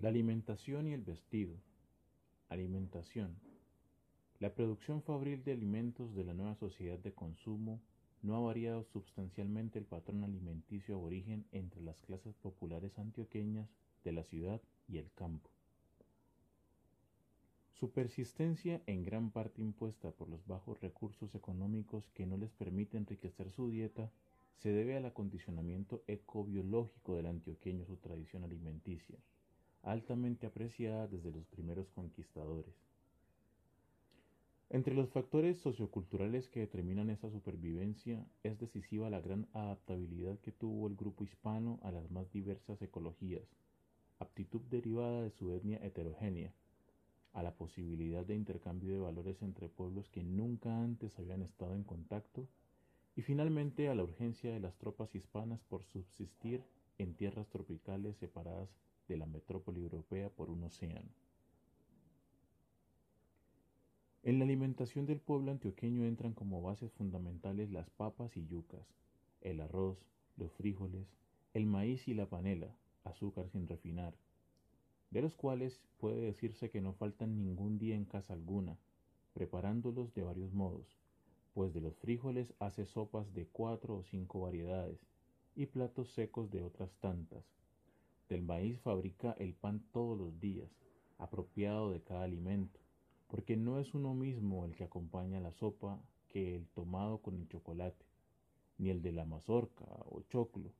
La alimentación y el vestido. Alimentación. La producción fabril de alimentos de la nueva sociedad de consumo no ha variado sustancialmente el patrón alimenticio aborigen entre las clases populares antioqueñas de la ciudad y el campo. Su persistencia, en gran parte impuesta por los bajos recursos económicos que no les permite enriquecer su dieta, se debe al acondicionamiento ecobiológico del antioqueño su tradición alimenticia, altamente apreciada desde los primeros conquistadores. Entre los factores socioculturales que determinan esa supervivencia es decisiva la gran adaptabilidad que tuvo el grupo hispano a las más diversas ecologías, aptitud derivada de su etnia heterogénea, a la posibilidad de intercambio de valores entre pueblos que nunca antes habían estado en contacto y finalmente a la urgencia de las tropas hispanas por subsistir en tierras tropicales separadas de la metrópoli europea por un océano. En la alimentación del pueblo antioqueño entran como bases fundamentales las papas y yucas, el arroz, los frijoles, el maíz y la panela, azúcar sin refinar, de los cuales puede decirse que no faltan ningún día en casa alguna, preparándolos de varios modos, pues de los frijoles hace sopas de cuatro o cinco variedades y platos secos de otras tantas. Del maíz fabrica el pan todos los días, apropiado de cada alimento, porque no es uno mismo el que acompaña la sopa que el tomado con el chocolate, ni el de la mazorca o choclo,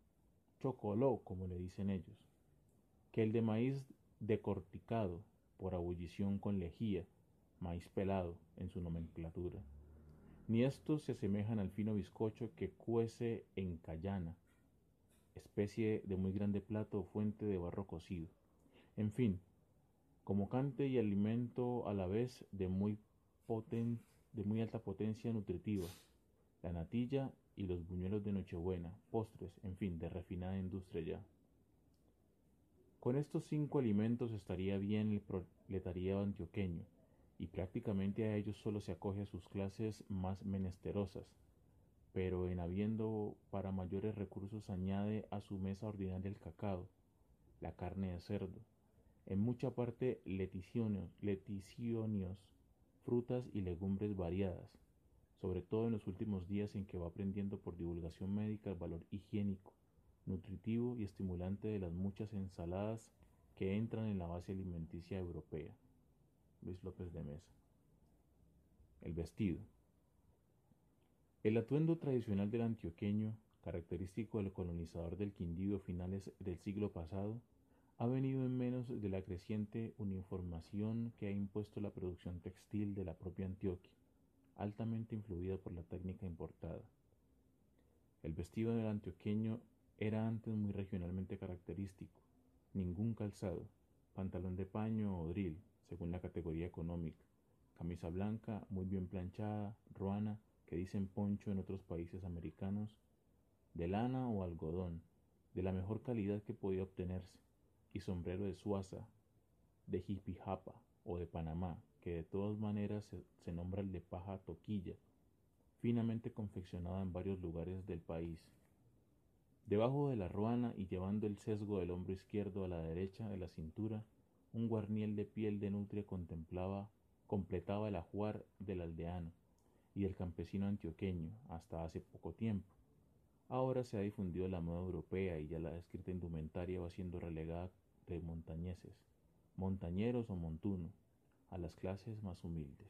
chocoló como le dicen ellos, que el de maíz decorticado por abullición con lejía, maíz pelado en su nomenclatura. Ni estos se asemejan al fino bizcocho que cuece en cayana, especie de muy grande plato o fuente de barro cocido. En fin, como cante y alimento a la vez de muy, de muy alta potencia nutritiva, la natilla y los buñuelos de Nochebuena, postres, en fin, de refinada industria ya. Con estos cinco alimentos estaría bien el proletariado antioqueño, y prácticamente a ellos solo se acoge a sus clases más menesterosas, pero en habiendo para mayores recursos añade a su mesa ordinaria el cacao, la carne de cerdo, en mucha parte leticionios, frutas y legumbres variadas, sobre todo en los últimos días en que va aprendiendo por divulgación médica el valor higiénico, nutritivo y estimulante de las muchas ensaladas que entran en la base alimenticia europea. Luis López de Mesa. El vestido. El atuendo tradicional del antioqueño, característico del colonizador del Quindío finales del siglo pasado, ha venido en menos de la creciente uniformación que ha impuesto la producción textil de la propia Antioquia, altamente influida por la técnica importada. El vestido del antioqueño era antes muy regionalmente característico, ningún calzado, pantalón de paño o drill, según la categoría económica, camisa blanca, muy bien planchada, ruana, que dicen poncho en otros países americanos, de lana o algodón, de la mejor calidad que podía obtenerse, y sombrero de suaza, de jipijapa o de Panamá, que de todas maneras se, nombra el de paja toquilla, finamente confeccionada en varios lugares del país. Debajo de la ruana y llevando el sesgo del hombro izquierdo a la derecha de la cintura, un guarniel de piel de nutria contemplaba, completaba el ajuar del aldeano y del campesino antioqueño hasta hace poco tiempo. Ahora se ha difundido la moda europea y ya la escrita indumentaria va siendo relegada de montañeses, montañeros o montuno, a las clases más humildes.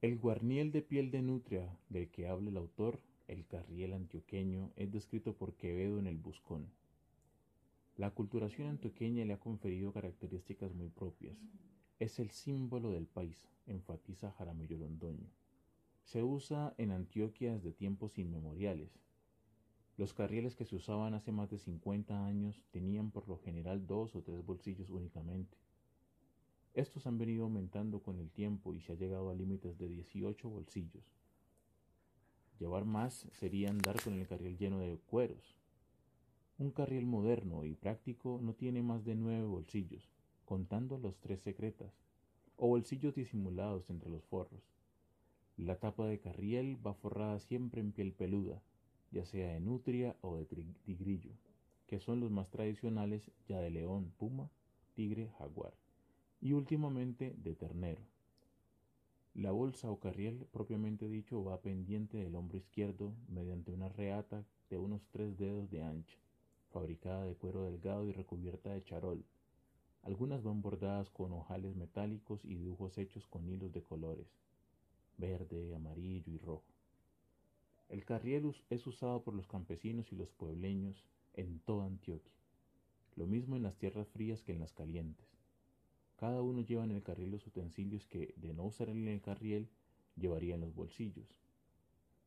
El guarniel de piel de nutria del que habla el autor, el carriel antioqueño, es descrito por Quevedo en el Buscón. La culturación antioqueña le ha conferido características muy propias. Es el símbolo del país, enfatiza Jaramillo Londoño. Se usa en Antioquia desde tiempos inmemoriales. Los carrieles que se usaban hace más de 50 años tenían por lo general dos o tres bolsillos únicamente. Estos han venido aumentando con el tiempo y se ha llegado a límites de 18 bolsillos. Llevar más sería andar con el carriel lleno de cueros. Un carriel moderno y práctico no tiene más de nueve bolsillos, contando los tres secretas, o bolsillos disimulados entre los forros. La tapa de carriel va forrada siempre en piel peluda, ya sea de nutria o de tigrillo. que son los más tradicionales ya de león, puma, tigre, jaguar, y últimamente de ternero. La bolsa o carriel propiamente dicho va pendiente del hombro izquierdo mediante una reata de unos tres dedos de ancha, fabricada de cuero delgado y recubierta de charol. Algunas van bordadas con ojales metálicos y dibujos hechos con hilos de colores, verde, amarillo y rojo. El carriel es usado por los campesinos y los puebleños en toda Antioquia, lo mismo en las tierras frías que en las calientes. Cada uno lleva en el carriel los utensilios que, de no usar en el carriel, llevaría en los bolsillos.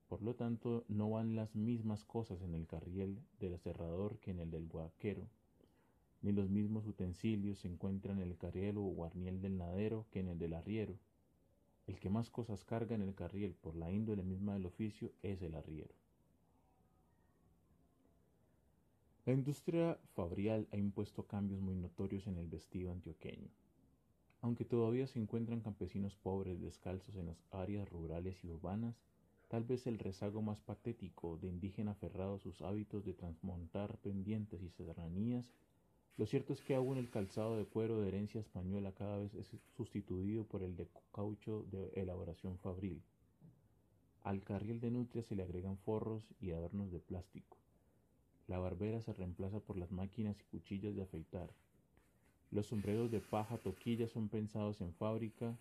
Por lo tanto, no van las mismas cosas en el carriel del aserrador que en el del guaquero, ni los mismos utensilios se encuentran en el carriel o guarniel del nadero que en el del arriero. El que más cosas carga en el carriel por la índole misma del oficio es el arriero. La industria fabrial ha impuesto cambios muy notorios en el vestido antioqueño. Aunque todavía se encuentran campesinos pobres descalzos en las áreas rurales y urbanas, tal vez el rezago más patético de indígena aferrado a sus hábitos de transmontar pendientes y serranías, lo cierto es que aún el calzado de cuero de herencia española cada vez es sustituido por el de caucho de elaboración fabril. Al carriel de nutria se le agregan forros y adornos de plástico. La barbera se reemplaza por las máquinas y cuchillas de afeitar. Los sombreros de paja toquilla son pensados en fábrica,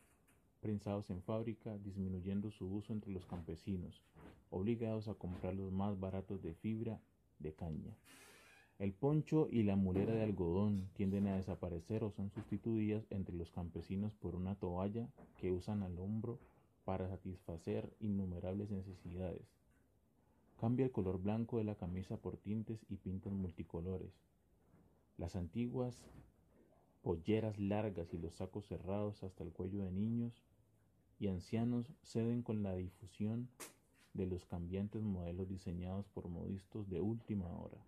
prensados en fábrica, disminuyendo su uso entre los campesinos, obligados a comprar los más baratos de fibra de caña. El poncho y la mulera de algodón tienden a desaparecer o son sustituidas entre los campesinos por una toalla que usan al hombro para satisfacer innumerables necesidades. Cambia el color blanco de la camisa por tintes y pintas multicolores. Las antiguas polleras largas y los sacos cerrados hasta el cuello de niños y ancianos ceden con la difusión de los cambiantes modelos diseñados por modistos de última hora.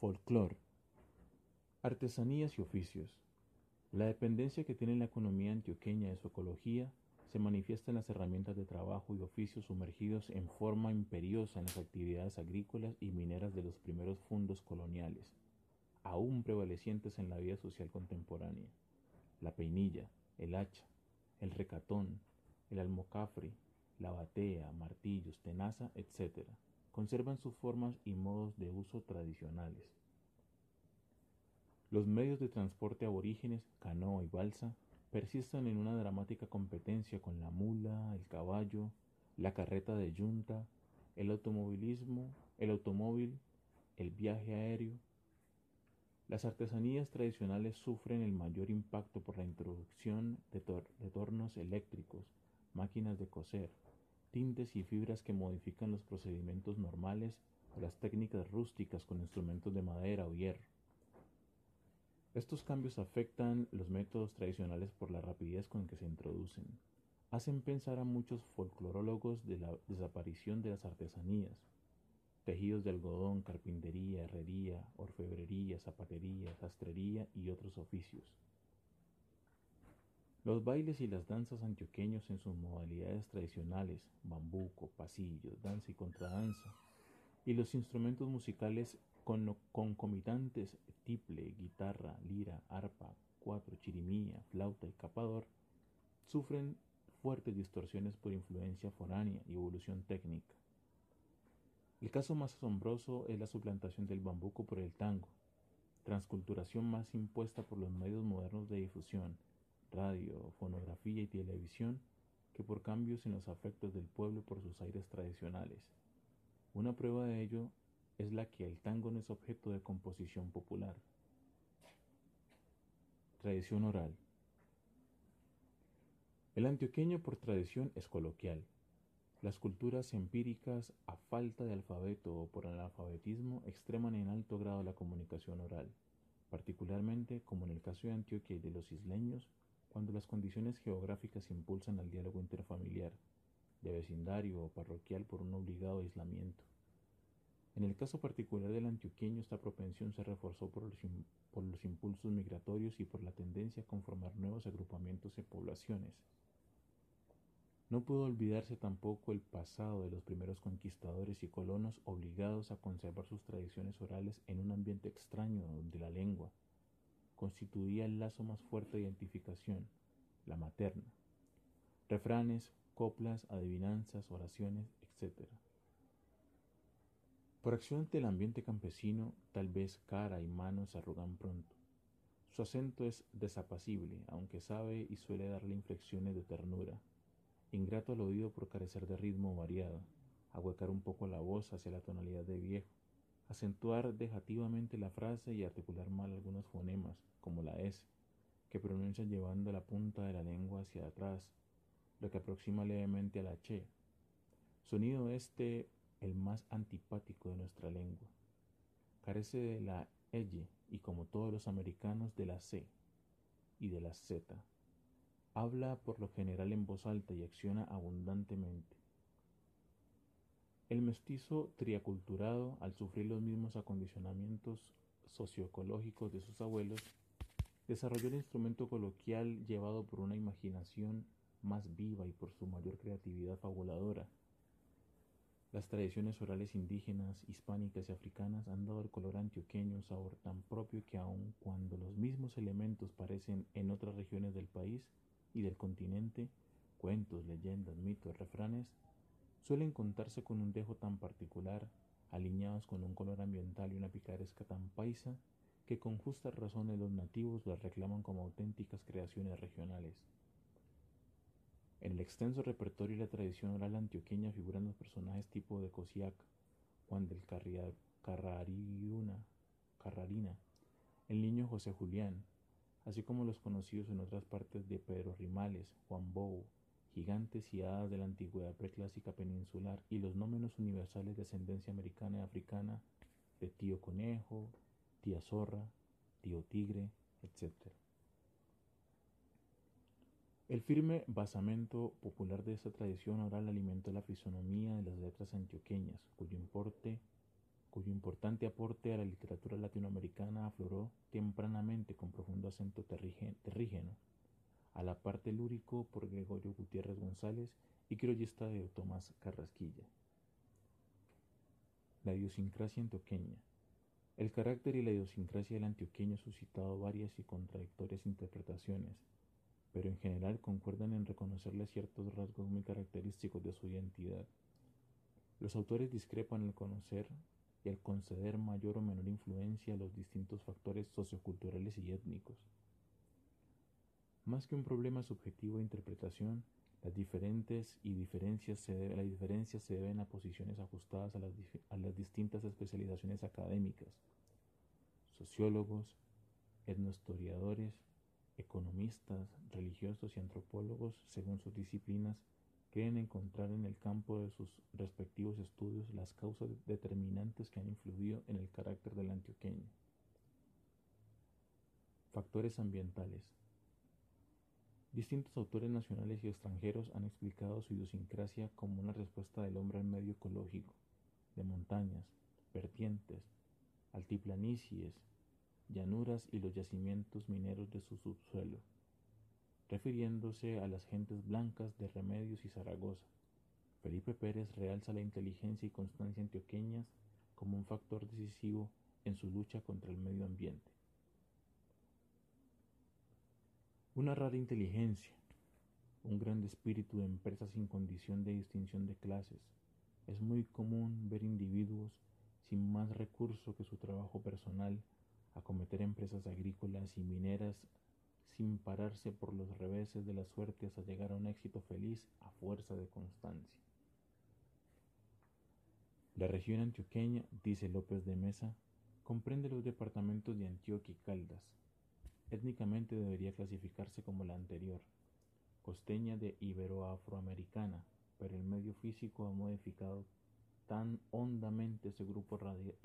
Folclor. Artesanías y oficios. La dependencia que tiene la economía antioqueña de su ecología se manifiesta en las herramientas de trabajo y oficios sumergidos en forma imperiosa en las actividades agrícolas y mineras de los primeros fundos coloniales aún prevalecientes en la vida social contemporánea. La peinilla, el hacha, el recatón, el almocafre, la batea, martillos, tenaza, etc., conservan sus formas y modos de uso tradicionales. Los medios de transporte aborígenes, canoa y balsa, persisten en una dramática competencia con la mula, el caballo, la carreta de yunta, el automovilismo, el automóvil, el viaje aéreo, las artesanías tradicionales sufren el mayor impacto por la introducción de, tornos eléctricos, máquinas de coser, tintes y fibras que modifican los procedimientos normales o las técnicas rústicas con instrumentos de madera o hierro. Estos cambios afectan los métodos tradicionales por la rapidez con que se introducen. Hacen pensar a muchos folclorólogos de la desaparición de las artesanías, tejidos de algodón, carpintería, herrería, orfebrería, zapatería, sastrería y otros oficios. Los bailes y las danzas antioqueños en sus modalidades tradicionales, bambuco, pasillo, danza y contradanza, y los instrumentos musicales concomitantes, tiple, guitarra, lira, arpa, cuatro, chirimía, flauta y capador, sufren fuertes distorsiones por influencia foránea y evolución técnica. El caso más asombroso es la suplantación del bambuco por el tango, transculturación más impuesta por los medios modernos de difusión, radio, fonografía y televisión, que por cambios en los afectos del pueblo por sus aires tradicionales. Una prueba de ello es la que el tango no es objeto de composición popular. Tradición oral. El antioqueño por tradición es coloquial, las culturas empíricas, a falta de alfabeto o por analfabetismo, extreman en alto grado la comunicación oral, particularmente, como en el caso de Antioquia y de los isleños, cuando las condiciones geográficas impulsan al diálogo interfamiliar, de vecindario o parroquial por un obligado aislamiento. En el caso particular del antioqueño, esta propensión se reforzó por los, impulsos migratorios y por la tendencia a conformar nuevos agrupamientos y poblaciones, No pudo olvidarse tampoco el pasado de los primeros conquistadores y colonos obligados a conservar sus tradiciones orales en un ambiente extraño donde la lengua constituía el lazo más fuerte de identificación, la materna. Refranes, coplas, adivinanzas, oraciones, etc. Por acción del ambiente campesino, tal vez cara y manos se arrugan pronto. Su acento es desapacible, aunque sabe y suele darle inflexiones de ternura. Ingrato al oído por carecer de ritmo variado, ahuecar un poco la voz hacia la tonalidad de viejo, acentuar dejativamente la frase y articular mal algunos fonemas, como la S, que pronuncia llevando la punta de la lengua hacia atrás, lo que aproxima levemente a la che. Sonido este el más antipático de nuestra lengua. Carece de la L y como todos los americanos de la C y de la Z. Habla por lo general en voz alta y acciona abundantemente. El mestizo triaculturado, al sufrir los mismos acondicionamientos socioecológicos de sus abuelos, desarrolló el instrumento coloquial llevado por una imaginación más viva y por su mayor creatividad fabuladora. Las tradiciones orales indígenas, hispánicas y africanas han dado al color antioqueño un sabor tan propio que aun cuando los mismos elementos parecen en otras regiones del país y del continente, cuentos, leyendas, mitos, refranes, suelen contarse con un dejo tan particular, alineados con un color ambiental y una picaresca tan paisa, que con justas razones los nativos las reclaman como auténticas creaciones regionales. En el extenso repertorio y la tradición oral antioqueña figuran los personajes tipo de Cosiac, Juan del Carrarina, el niño José Julián, así como los conocidos en otras partes de Pedro Rimales, Juan Bou, gigantes y hadas de la antigüedad preclásica peninsular y los no menos universales de ascendencia americana y africana de tío conejo, tía zorra, tío tigre, etc. El firme basamento popular de esta tradición oral alimentó la fisonomía de las letras antioqueñas, cuyo importe cuyo importante aporte a la literatura latinoamericana afloró tempranamente con profundo acento terrígeno, a la parte lúrico por Gregorio Gutiérrez González y criollista de Tomás Carrasquilla. La idiosincrasia antioqueña. El carácter y la idiosincrasia del antioqueño han suscitado varias y contradictorias interpretaciones, pero en general concuerdan en reconocerle ciertos rasgos muy característicos de su identidad. Los autores discrepan al conocer y al conceder mayor o menor influencia a los distintos factores socioculturales y étnicos. Más que un problema subjetivo de interpretación, las diferentes y diferencias se las diferencias se deben a posiciones ajustadas a las, a las distintas especializaciones académicas. Sociólogos, etnohistoriadores, economistas, religiosos y antropólogos, según sus disciplinas, creen encontrar en el campo de sus respectivos estudios las causas determinantes que han influido en el carácter del antioqueño. Factores ambientales. Distintos autores nacionales y extranjeros han explicado su idiosincrasia como una respuesta del hombre al medio ecológico, de montañas, vertientes, altiplanicies, llanuras y los yacimientos mineros de su subsuelo refiriéndose a las gentes blancas de Remedios y Zaragoza. Felipe Pérez realza la inteligencia y constancia antioqueñas como un factor decisivo en su lucha contra el medio ambiente. Una rara inteligencia, un gran espíritu de empresa sin condición de distinción de clases. Es muy común ver individuos sin más recurso que su trabajo personal acometer empresas agrícolas y mineras sin pararse por los reveses de la suerte hasta llegar a un éxito feliz a fuerza de constancia. La región antioqueña, dice López de Mesa, comprende los departamentos de Antioquia y Caldas. Étnicamente debería clasificarse como la anterior, costeña de Ibero-Afroamericana, pero el medio físico ha modificado tan hondamente ese grupo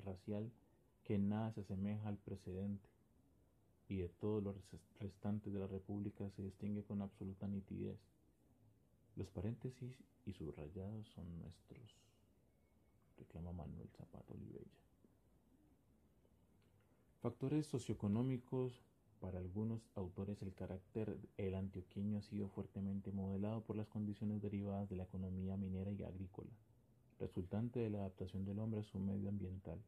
racial que nada se asemeja al precedente y de todos los restantes de la República se distingue con absoluta nitidez. Los paréntesis y subrayados son nuestros, reclama Manuel Zapata Olivella. Factores socioeconómicos para algunos autores el carácter el antioqueño ha sido fuertemente modelado por las condiciones derivadas de la economía minera y agrícola, resultante de la adaptación del hombre a su medio ambiental.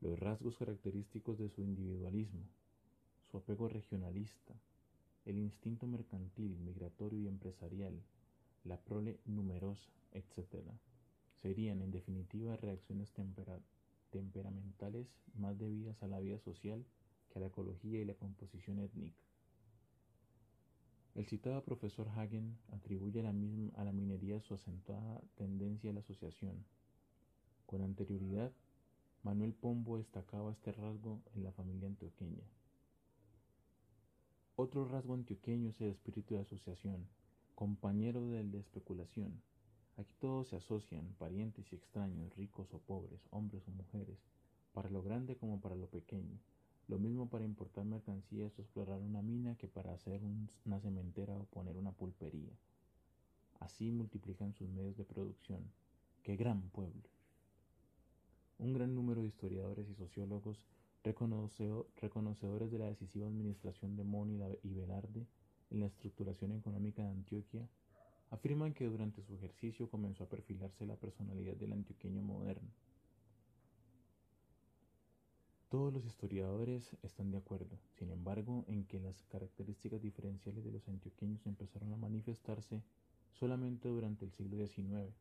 Los rasgos característicos de su individualismo, su apego regionalista, el instinto mercantil, migratorio y empresarial, la prole numerosa, etc., serían en definitiva reacciones temperamentales más debidas a la vida social que a la ecología y la composición étnica. El citado profesor Hagen atribuye a la, misma, a la minería su acentuada tendencia a la asociación. Con anterioridad, Manuel Pombo destacaba este rasgo en la familia antioqueña. Otro rasgo antioqueño es el espíritu de asociación, compañero del de especulación, Aquí todos se asocian, parientes y extraños, ricos o pobres, hombres o mujeres, para lo grande como para lo pequeño. Lo mismo para importar mercancías o explorar una mina que para hacer una cementera o poner una pulpería. Así multiplican sus medios de producción. ¡Qué gran pueblo! Un gran número de historiadores y sociólogos reconocedores de la decisiva administración de Moni y Velarde en la estructuración económica de Antioquia afirman que durante su ejercicio comenzó a perfilarse la personalidad del antioqueño moderno. Todos los historiadores están de acuerdo, sin embargo, en que las características diferenciales de los antioqueños empezaron a manifestarse solamente durante el siglo XIX,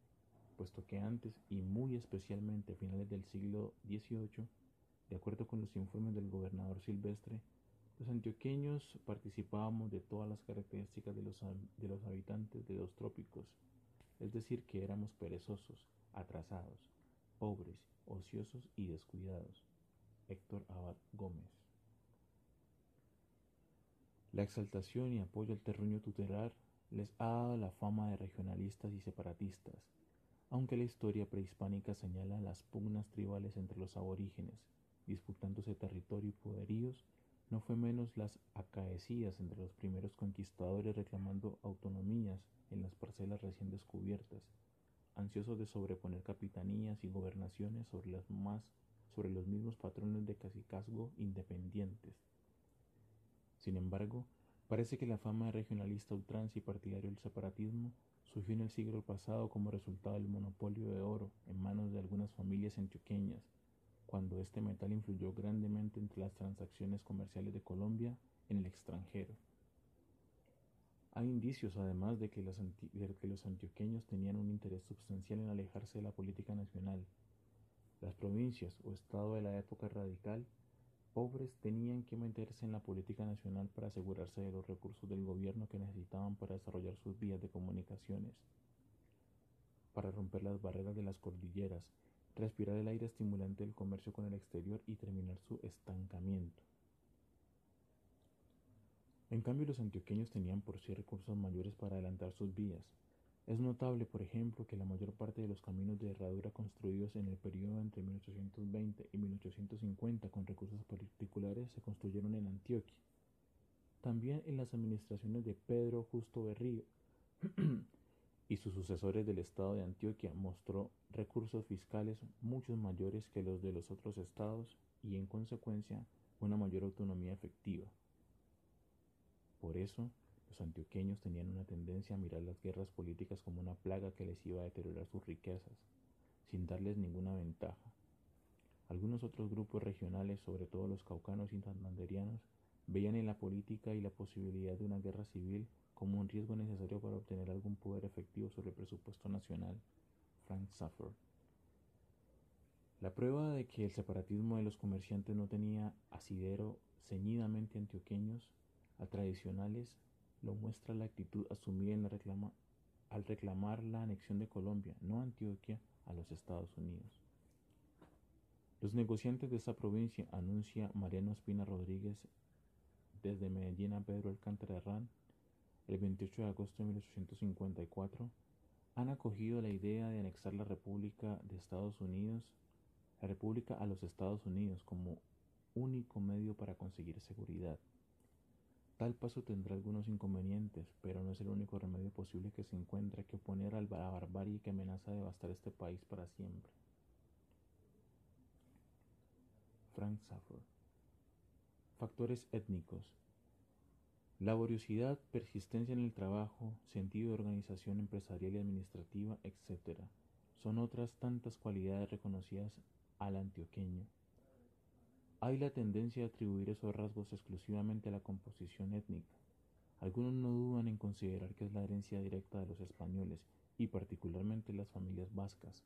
puesto que antes y muy especialmente a finales del siglo XVIII, de acuerdo con los informes del gobernador Silvestre, los antioqueños participábamos de todas las características de los, de los habitantes de los trópicos, es decir, que éramos perezosos, atrasados, pobres, ociosos y descuidados. Héctor Abad Gómez. La exaltación y apoyo al terruño tutelar les ha dado la fama de regionalistas y separatistas, aunque la historia prehispánica señala las pugnas tribales entre los aborígenes, disputándose territorio y poderíos no fue menos las acaecidas entre los primeros conquistadores reclamando autonomías en las parcelas recién descubiertas, ansiosos de sobreponer capitanías y gobernaciones sobre las más sobre los mismos patrones de cacicazgo independientes. Sin embargo, parece que la fama regionalista ultranza y partidario del separatismo surgió en el siglo pasado como resultado del monopolio de oro en manos de algunas familias antioqueñas cuando este metal influyó grandemente entre las transacciones comerciales de Colombia en el extranjero. Hay indicios además de que, los antioqueños tenían un interés sustancial en alejarse de la política nacional. Las provincias o estado de la época radical pobres tenían que meterse en la política nacional para asegurarse de los recursos del gobierno que necesitaban para desarrollar sus vías de comunicaciones, para romper las barreras de las cordilleras respirar el aire estimulante del comercio con el exterior y terminar su estancamiento. En cambio, los antioqueños tenían por sí recursos mayores para adelantar sus vías. Es notable, por ejemplo, que la mayor parte de los caminos de herradura construidos en el periodo entre 1820 y 1850 con recursos particulares se construyeron en Antioquia. También en las administraciones de Pedro Justo Berrío y sus sucesores del estado de Antioquia mostró recursos fiscales muchos mayores que los de los otros estados y en consecuencia una mayor autonomía efectiva. Por eso, los antioqueños tenían una tendencia a mirar las guerras políticas como una plaga que les iba a deteriorar sus riquezas, sin darles ninguna ventaja. Algunos otros grupos regionales, sobre todo los caucanos y santanderianos, veían en la política y la posibilidad de una guerra civil como un riesgo necesario para obtener algún poder efectivo sobre el presupuesto nacional. Frank Suffer. La prueba de que el separatismo de los comerciantes no tenía asidero ceñidamente antioqueños a tradicionales lo muestra la actitud asumida en la al reclamar la anexión de Colombia, no Antioquia, a los Estados Unidos. Los negociantes de esta provincia, anuncia Mariano Espina Rodríguez desde Medellín a Pedro Alcántara Herrán, el 28 de agosto de 1854, han acogido la idea de anexar la República de Estados Unidos, la República a los Estados Unidos como único medio para conseguir seguridad. Tal paso tendrá algunos inconvenientes, pero no es el único remedio posible que se encuentra que oponer a la barbarie que amenaza devastar este país para siempre. Frank Safford Factores étnicos. Laboriosidad, persistencia en el trabajo, sentido de organización empresarial y administrativa, etc. Son otras tantas cualidades reconocidas al antioqueño. Hay la tendencia a atribuir esos rasgos exclusivamente a la composición étnica. Algunos no dudan en considerar que es la herencia directa de los españoles y particularmente las familias vascas,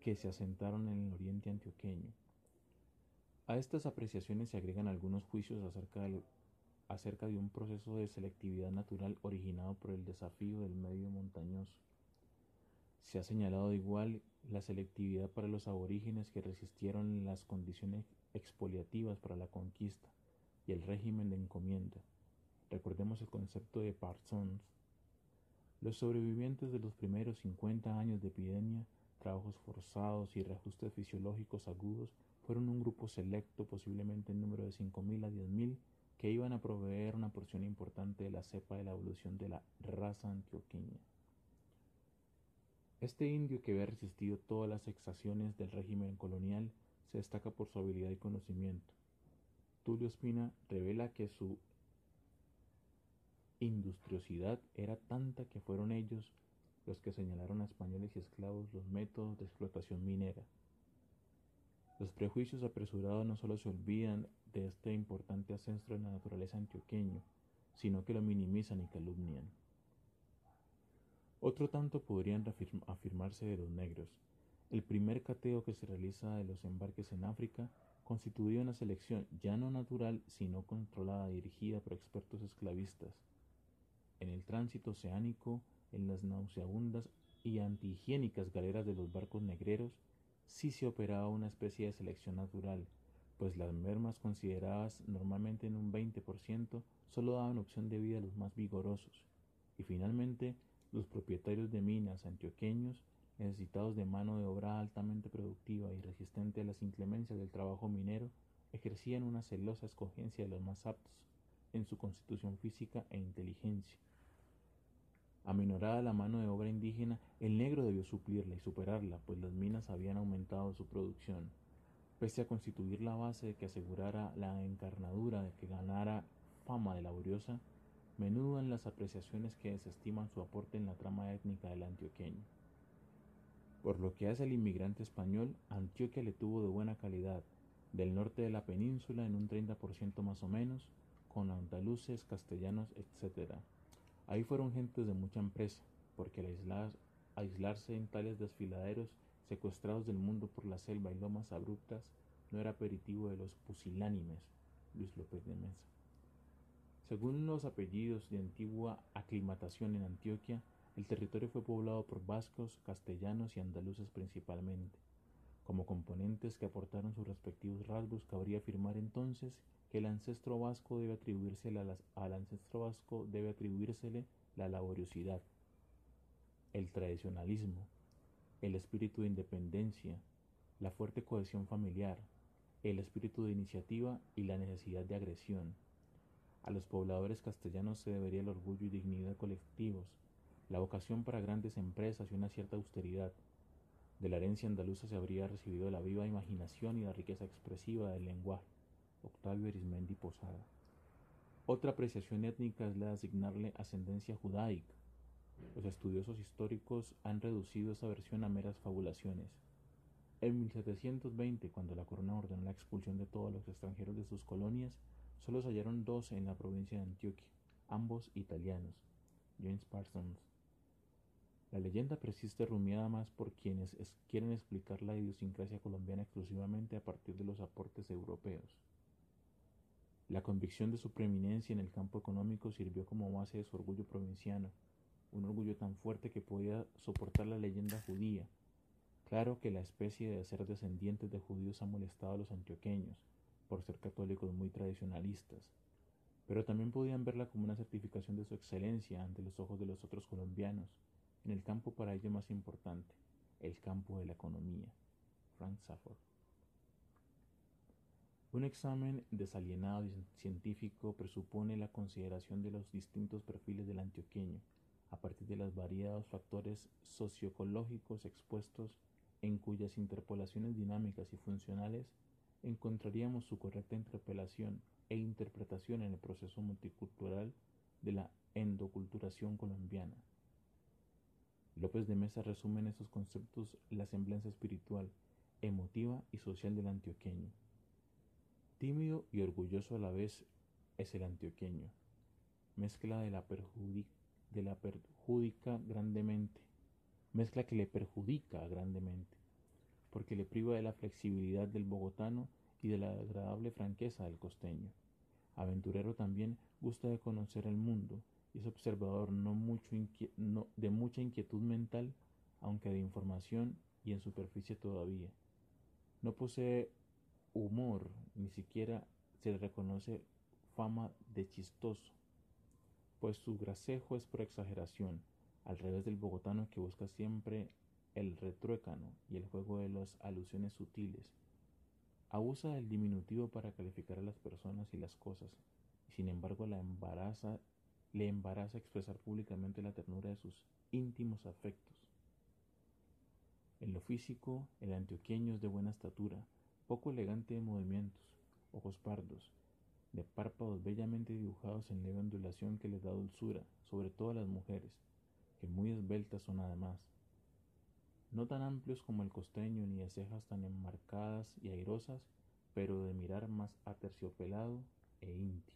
que se asentaron en el oriente antioqueño. A estas apreciaciones se agregan algunos juicios acerca, de un proceso de selectividad natural originado por el desafío del medio montañoso. Se ha señalado igual la selectividad para los aborígenes que resistieron las condiciones expoliativas para la conquista y el régimen de encomienda. Recordemos el concepto de Parsons. Los sobrevivientes de los primeros 50 años de epidemia, trabajos forzados y reajustes fisiológicos agudos fueron un grupo selecto, posiblemente en número de 5.000 a 10.000, que iban a proveer una porción importante de la cepa de la evolución de la raza antioqueña. Este indio que había resistido todas las exacciones del régimen colonial se destaca por su habilidad y conocimiento. Tulio Espina revela que su industriosidad era tanta que fueron ellos los que señalaron a españoles y esclavos los métodos de explotación minera. Los prejuicios apresurados no solo se olvidan de este importante ancestro de la naturaleza antioqueño, sino que lo minimizan y calumnian. Otro tanto podrían afirmarse de los negros. El primer cateo que se realiza de los embarques en África constituía una selección ya no natural, sino controlada, dirigida por expertos esclavistas. En el tránsito oceánico, en las nauseabundas y antihigiénicas galeras de los barcos negreros, sí se operaba una especie de selección natural, pues las mermas consideradas normalmente en un 20% solo daban opción de vida a los más vigorosos, y finalmente los propietarios de minas antioqueños, necesitados de mano de obra altamente productiva y resistente a las inclemencias del trabajo minero, ejercían una celosa escogencia de los más aptos en su constitución física e inteligencia, Aminorada la mano de obra indígena, el negro debió suplirla y superarla, pues las minas habían aumentado su producción. Pese a constituir la base que asegurara la encarnadura de que ganara fama de laboriosa, menudan las apreciaciones que desestiman su aporte en la trama étnica del antioqueño. Por lo que hace al inmigrante español, Antioquia le tuvo de buena calidad, del norte de la península en un 30% más o menos, con andaluces, castellanos, etc., Ahí fueron gentes de mucha empresa, porque aislarse en tales desfiladeros secuestrados del mundo por la selva y lomas abruptas, no era aperitivo de los pusilánimes, Luis López de Mesa. Según los apellidos de antigua aclimatación en Antioquia, el territorio fue poblado por vascos, castellanos y andaluces principalmente. Como componentes que aportaron sus respectivos rasgos, cabría afirmar entonces que el ancestro vasco debe atribuírsele al ancestro vasco debe atribuírsele la laboriosidad, el tradicionalismo, el espíritu de independencia, la fuerte cohesión familiar, el espíritu de iniciativa y la necesidad de agresión. A los pobladores castellanos se debería el orgullo y dignidad colectivos, la vocación para grandes empresas y una cierta austeridad. De la herencia andaluza se habría recibido la viva imaginación y la riqueza expresiva del lenguaje. Octavio Arismendi Posada. Otra apreciación étnica es la de asignarle ascendencia judaica. Los estudiosos históricos han reducido esa versión a meras fabulaciones. En 1720, cuando la corona ordenó la expulsión de todos los extranjeros de sus colonias, solo se hallaron dos en la provincia de Antioquia, ambos italianos, James Parsons. La leyenda persiste rumiada más por quienes quieren explicar la idiosincrasia colombiana exclusivamente a partir de los aportes europeos. La convicción de su preeminencia en el campo económico sirvió como base de su orgullo provinciano, un orgullo tan fuerte que podía soportar la leyenda judía. Claro que la especie de ser descendientes de judíos ha molestado a los antioqueños, por ser católicos muy tradicionalistas, pero también podían verla como una certificación de su excelencia ante los ojos de los otros colombianos, en el campo para ellos más importante, el campo de la economía. Frank Safford. Un examen desalienado y científico presupone la consideración de los distintos perfiles del antioqueño, a partir de los variados factores socioecológicos expuestos en cuyas interpolaciones dinámicas y funcionales encontraríamos su correcta interpelación e interpretación en el proceso multicultural de la endoculturación colombiana. López de Mesa resume en estos conceptos la semblanza espiritual, emotiva y social del antioqueño. Tímido y orgulloso a la vez es el antioqueño, mezcla de la, de la perjudica grandemente, mezcla que le perjudica grandemente, porque le priva de la flexibilidad del bogotano y de la agradable franqueza del costeño. Aventurero también gusta de conocer el mundo es observador no mucho de mucha inquietud mental, aunque de información y en superficie todavía. No posee humor, ni siquiera se le reconoce fama de chistoso, pues su gracejo es por exageración, al revés del bogotano que busca siempre el retruécano y el juego de las alusiones sutiles, Abusa del diminutivo para calificar a las personas y las cosas, y sin embargo la embaraza, le embaraza expresar públicamente la ternura de sus íntimos afectos. En lo físico, el antioqueño es de buena estatura, poco elegante de movimientos, ojos pardos, de párpados bellamente dibujados en leve ondulación que les da dulzura, sobre todo a las mujeres, que muy esbeltas son además, no tan amplios como el costeño ni de cejas tan enmarcadas y airosas, pero de mirar más aterciopelado e íntimo.